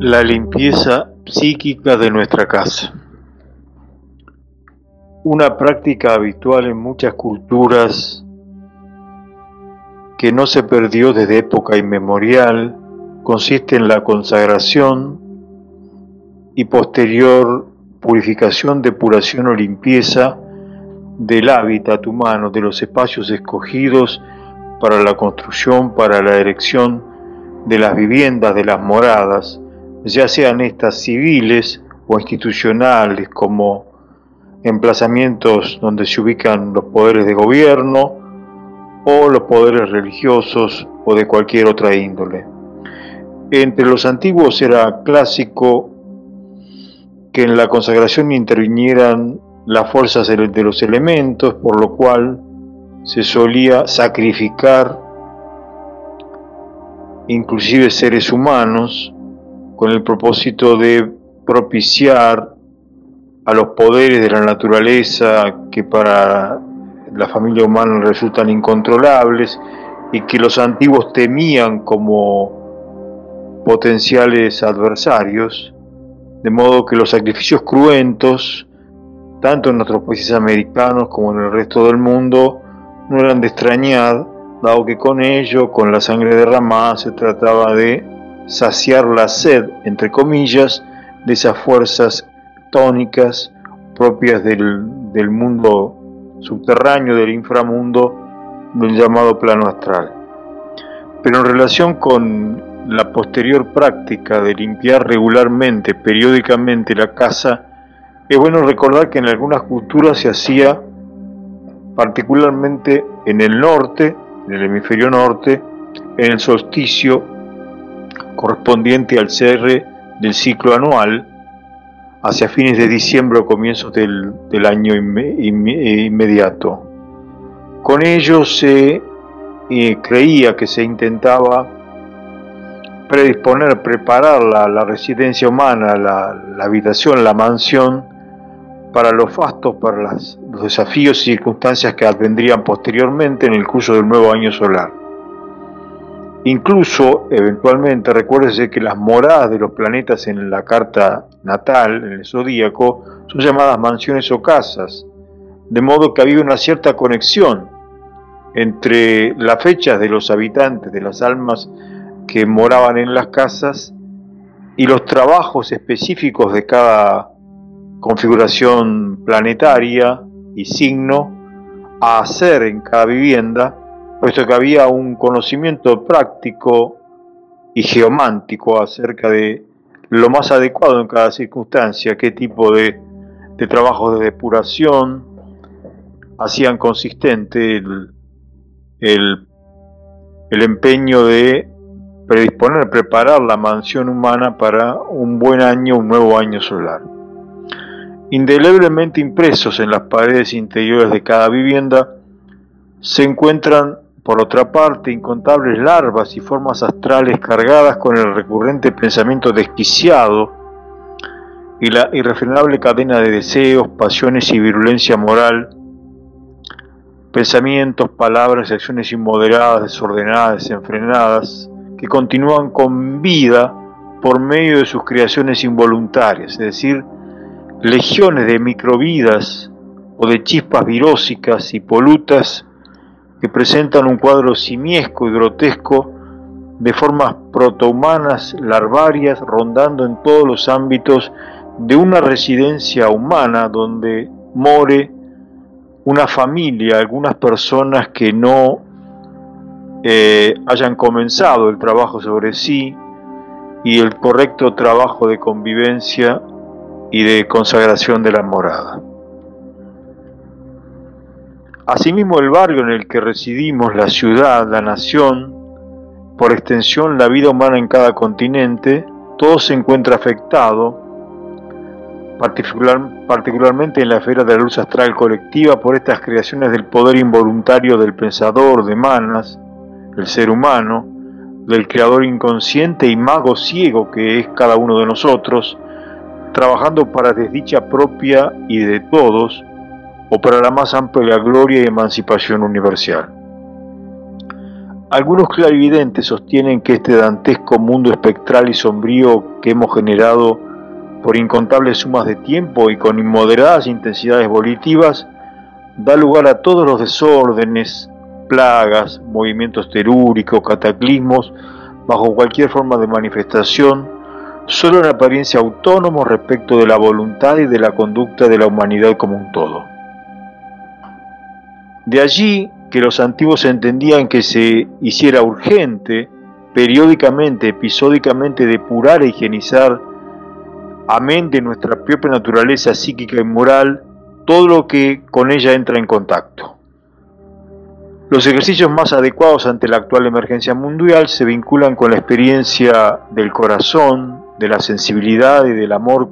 La limpieza psíquica de nuestra casa. Una práctica habitual en muchas culturas que no se perdió desde época inmemorial consiste en la consagración y posterior purificación, depuración o limpieza del hábitat humano, de los espacios escogidos para la construcción, para la erección de las viviendas, de las moradas, ya sean estas civiles o institucionales como emplazamientos donde se ubican los poderes de gobierno o los poderes religiosos o de cualquier otra índole. Entre los antiguos era clásico que en la consagración intervinieran las fuerzas de los elementos, por lo cual se solía sacrificar inclusive seres humanos con el propósito de propiciar a los poderes de la naturaleza que para la familia humana resultan incontrolables y que los antiguos temían como potenciales adversarios, de modo que los sacrificios cruentos, tanto en nuestros países americanos como en el resto del mundo, no eran de extrañar, dado que con ello, con la sangre derramada, se trataba de saciar la sed, entre comillas, de esas fuerzas tónicas propias del, mundo subterráneo, del inframundo, del llamado plano astral. Pero en relación con la posterior práctica de limpiar regularmente, periódicamente la casa, es bueno recordar que en algunas culturas se hacía, particularmente en el norte, en el hemisferio norte, en el solsticio correspondiente al cierre del ciclo anual hacia fines de diciembre o comienzos del, año inmediato. Con ello se eh, creía que se intentaba predisponer, preparar la, residencia humana, la, habitación, la mansión, para los fastos, para los desafíos y circunstancias que advendrían posteriormente en el curso del nuevo año solar. Incluso, eventualmente, recuérdese que las moradas de los planetas en la carta natal, en el zodíaco, son llamadas mansiones o casas, de modo que había una cierta conexión entre las fechas de los habitantes, de las almas que moraban en las casas, y los trabajos específicos de cada configuración planetaria y signo a hacer en cada vivienda puesto que había un conocimiento práctico y geomántico acerca de lo más adecuado en cada circunstancia, qué tipo de, trabajos de depuración hacían consistente el, el, el empeño de predisponer, preparar la mansión humana para un buen año, un nuevo año solar. Indeleblemente impresos en las paredes interiores de cada vivienda se encuentran por otra parte, incontables larvas y formas astrales cargadas con el recurrente pensamiento desquiciado y la irrefrenable cadena de deseos, pasiones y virulencia moral, pensamientos, palabras y acciones inmoderadas, desordenadas, desenfrenadas, que continúan con vida por medio de sus creaciones involuntarias, es decir, legiones de microvidas o de chispas virósicas y polutas que presentan un cuadro simiesco y grotesco de formas protohumanas larvarias rondando en todos los ámbitos de una residencia humana donde more una familia, algunas personas que no eh, hayan comenzado el trabajo sobre sí y el correcto trabajo de convivencia y de consagración de la morada. Asimismo, el barrio en el que residimos, la ciudad, la nación, por extensión la vida humana en cada continente, todo se encuentra afectado, particularmente en la esfera de la luz astral colectiva, por estas creaciones del poder involuntario del pensador, de Manas, el ser humano, del creador inconsciente y mago ciego que es cada uno de nosotros, trabajando para desdicha propia y de todos, o para la más amplia gloria y emancipación universal. Algunos clarividentes sostienen que este dantesco mundo espectral y sombrío que hemos generado por incontables sumas de tiempo y con inmoderadas intensidades volitivas da lugar a todos los desórdenes, plagas, movimientos telúricos, cataclismos, bajo cualquier forma de manifestación, solo en apariencia autónomos respecto de la voluntad y de la conducta de la humanidad como un todo. De allí que los antiguos entendían que se hiciera urgente, periódicamente, episódicamente, depurar e higienizar, amén de nuestra propia naturaleza psíquica y moral, todo lo que con ella entra en contacto. Los ejercicios más adecuados ante la actual emergencia mundial se vinculan con la experiencia del corazón, de la sensibilidad y del amor,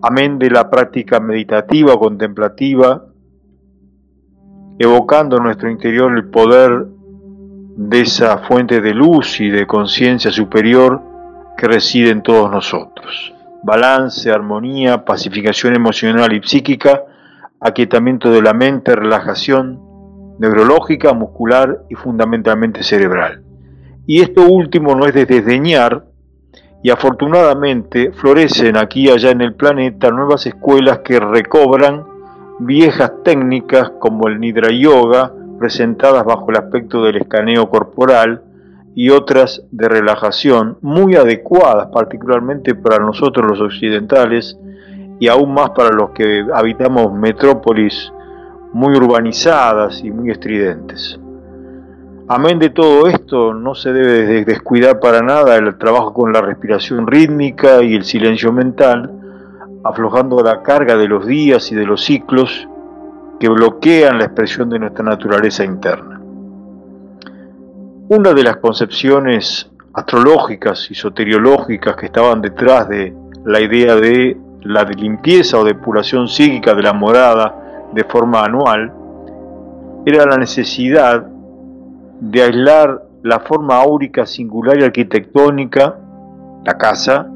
amén de la práctica meditativa o contemplativa, evocando en nuestro interior el poder de esa fuente de luz y de conciencia superior que reside en todos nosotros. Balance, armonía, pacificación emocional y psíquica, aquietamiento de la mente, relajación, neurológica, muscular y fundamentalmente cerebral. Y esto último no es de desdeñar, y afortunadamente florecen aquí y allá en el planeta nuevas escuelas que recobran viejas técnicas como el Nidra Yoga, presentadas bajo el aspecto del escaneo corporal, y otras de relajación muy adecuadas particularmente para nosotros los occidentales y aún más para los que habitamos metrópolis muy urbanizadas y muy estridentes. Amén de todo esto, no se debe descuidar para nada el trabajo con la respiración rítmica y el silencio mental, aflojando la carga de los días y de los ciclos que bloquean la expresión de nuestra naturaleza interna. Una de las concepciones astrológicas y soteriológicas que estaban detrás de la idea de la limpieza o depuración psíquica de la morada de forma anual era la necesidad de aislar la forma áurica singular y arquitectónica, la casa,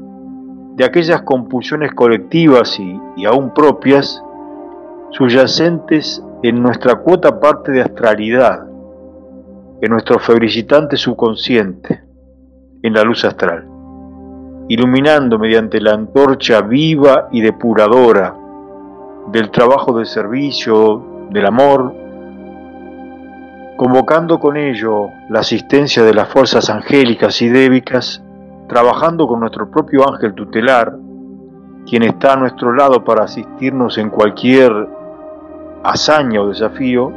de aquellas compulsiones colectivas y, aún propias, subyacentes en nuestra cuota parte de astralidad, en nuestro febricitante subconsciente, en la luz astral, iluminando mediante la antorcha viva y depuradora del trabajo de servicio, del amor, convocando con ello la asistencia de las fuerzas angélicas y débicas, trabajando con nuestro propio ángel tutelar, quien está a nuestro lado para asistirnos en cualquier hazaña o desafío,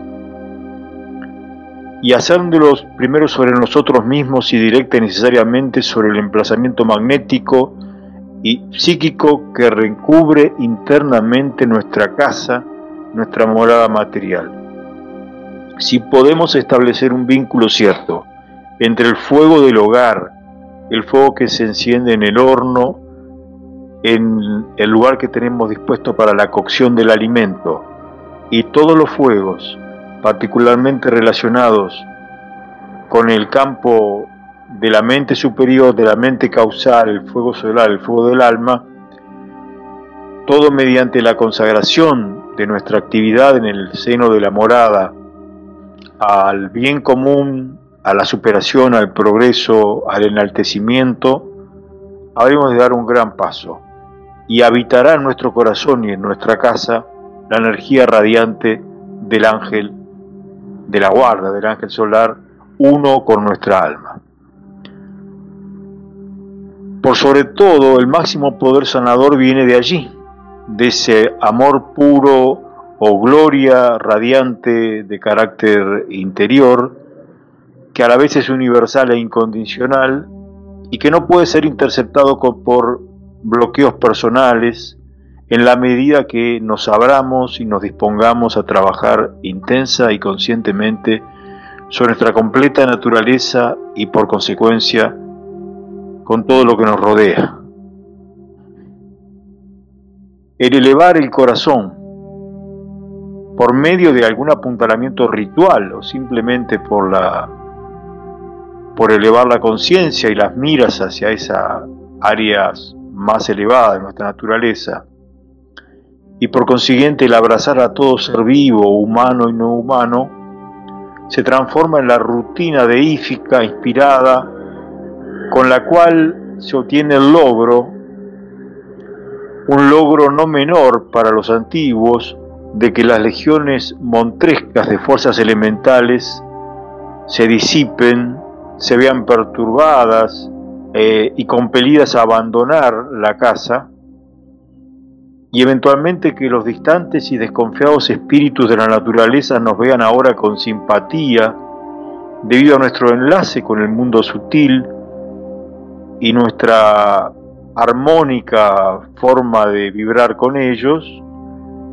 y hacérnoslos primero sobre nosotros mismos y directa y necesariamente sobre el emplazamiento magnético y psíquico que recubre internamente nuestra casa, nuestra morada material. Si podemos establecer un vínculo cierto entre el fuego del hogar, el fuego que se enciende en el horno, en el lugar que tenemos dispuesto para la cocción del alimento, y todos los fuegos, particularmente relacionados con el campo de la mente superior, de la mente causal, el fuego solar, el fuego del alma, todo mediante la consagración de nuestra actividad en el seno de la morada al bien común, a la superación, al progreso, al enaltecimiento, habremos de dar un gran paso y habitará en nuestro corazón y en nuestra casa la energía radiante del ángel de la guarda, del ángel solar, uno con nuestra alma. Por sobre todo, el máximo poder sanador viene de allí, de ese amor puro o gloria radiante de carácter interior, que a la vez es universal e incondicional y que no puede ser interceptado por bloqueos personales en la medida que nos abramos y nos dispongamos a trabajar intensa y conscientemente sobre nuestra completa naturaleza y por consecuencia con todo lo que nos rodea. El elevar el corazón por medio de algún apuntalamiento ritual o simplemente por la por elevar la conciencia y las miras hacia esas áreas más elevadas de nuestra naturaleza. Y por consiguiente el abrazar a todo ser vivo, humano y no humano, se transforma en la rutina deífica inspirada con la cual se obtiene el logro, un logro no menor para los antiguos, de que las legiones montrescas de fuerzas elementales se disipen, se vean perturbadas eh, y compelidas a abandonar la casa, y eventualmente que los distantes y desconfiados espíritus de la naturaleza nos vean ahora con simpatía debido a nuestro enlace con el mundo sutil y nuestra armónica forma de vibrar con ellos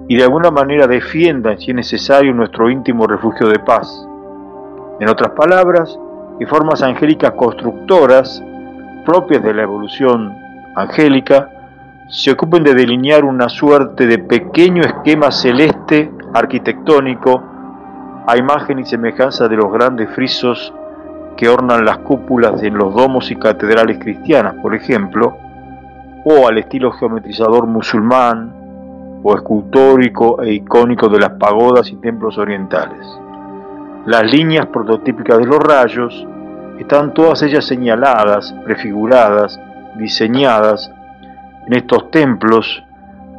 y de alguna manera defiendan, si es necesario, nuestro íntimo refugio de paz. En otras palabras, que formas angélicas constructoras propias de la evolución angélica se ocupen de delinear una suerte de pequeño esquema celeste arquitectónico a imagen y semejanza de los grandes frisos que ornan las cúpulas en los domos y catedrales cristianas, por ejemplo, o al estilo geometrizador musulmán o escultórico e icónico de las pagodas y templos orientales. Las líneas prototípicas de los rayos están todas ellas señaladas, prefiguradas, diseñadas en estos templos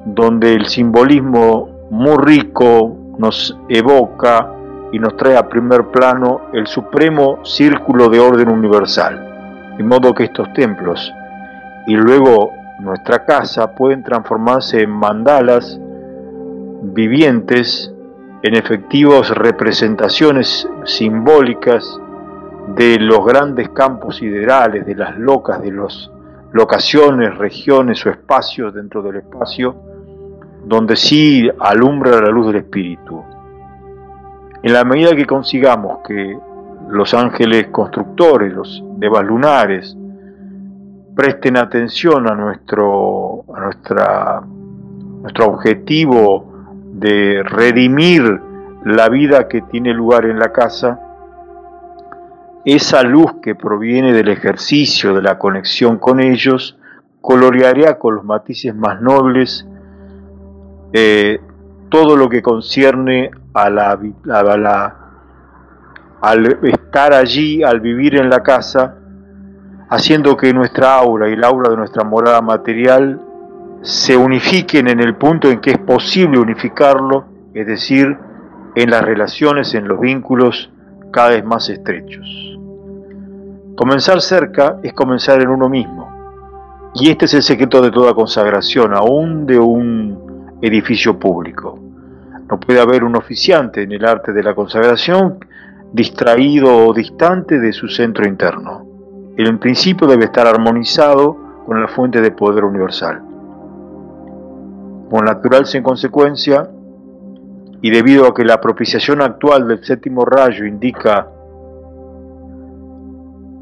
donde el simbolismo muy rico nos evoca y nos trae a primer plano el supremo círculo de orden universal. De modo que estos templos y luego nuestra casa pueden transformarse en mandalas vivientes, en efectivas representaciones simbólicas de los grandes campos siderales, de las locas, de las locaciones, regiones o espacios dentro del espacio, donde sí alumbra la luz del Espíritu. En la medida que consigamos que los ángeles constructores, los devas lunares, presten atención a nuestro, a nuestra, nuestro objetivo de redimir la vida que tiene lugar en la casa, esa luz que proviene del ejercicio de la conexión con ellos coloreará con los matices más nobles eh, todo lo que concierne a la, la, al estar allí, al vivir en la casa, haciendo que nuestra aura y la aura de nuestra morada material se unifiquen en el punto en que es posible unificarlo, es decir, en las relaciones, en los vínculos cada vez más estrechos. Comenzar cerca es comenzar en uno mismo, y este es el secreto de toda consagración, aún de un edificio público. No puede haber un oficiante en el arte de la consagración distraído o distante de su centro interno. El en principio debe estar armonizado con la fuente de poder universal. Con natural en consecuencia, y debido a que la propiciación actual del séptimo rayo indica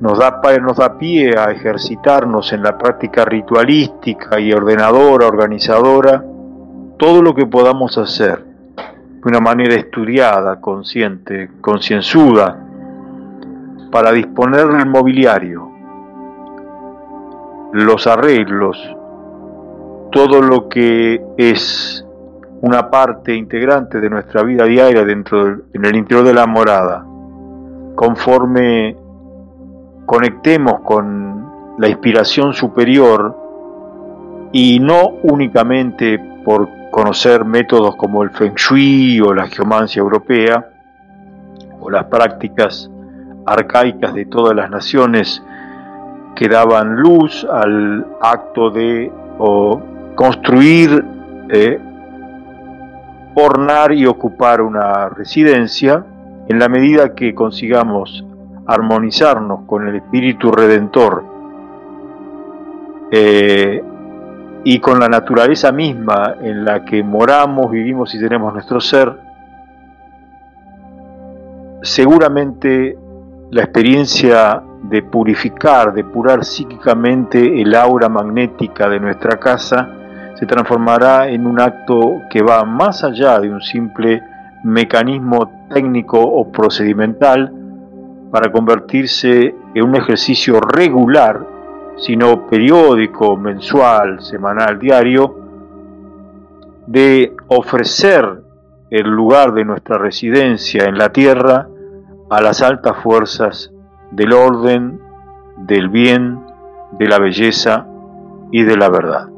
nos da, nos da pie a ejercitarnos en la práctica ritualística y ordenadora, organizadora, todo lo que podamos hacer de una manera estudiada, consciente, concienzuda, para disponer del mobiliario, los arreglos, todo lo que es una parte integrante de nuestra vida diaria dentro en el interior de la morada, conforme conectemos con la inspiración superior y no únicamente por conocer métodos como el Feng Shui o la geomancia europea o las prácticas arcaicas de todas las naciones que daban luz al acto de construir, eh, ornar y ocupar una residencia, en la medida que consigamos armonizarnos con el espíritu redentor eh, y con la naturaleza misma en la que moramos, vivimos y tenemos nuestro ser, seguramente la experiencia de purificar, de purar psíquicamente el aura magnética de nuestra casa, se transformará en un acto que va más allá de un simple mecanismo técnico o procedimental para convertirse en un ejercicio regular sino periódico, mensual, semanal, diario, de ofrecer el lugar de nuestra residencia en la tierra a las altas fuerzas del orden, del bien, de la belleza y de la verdad.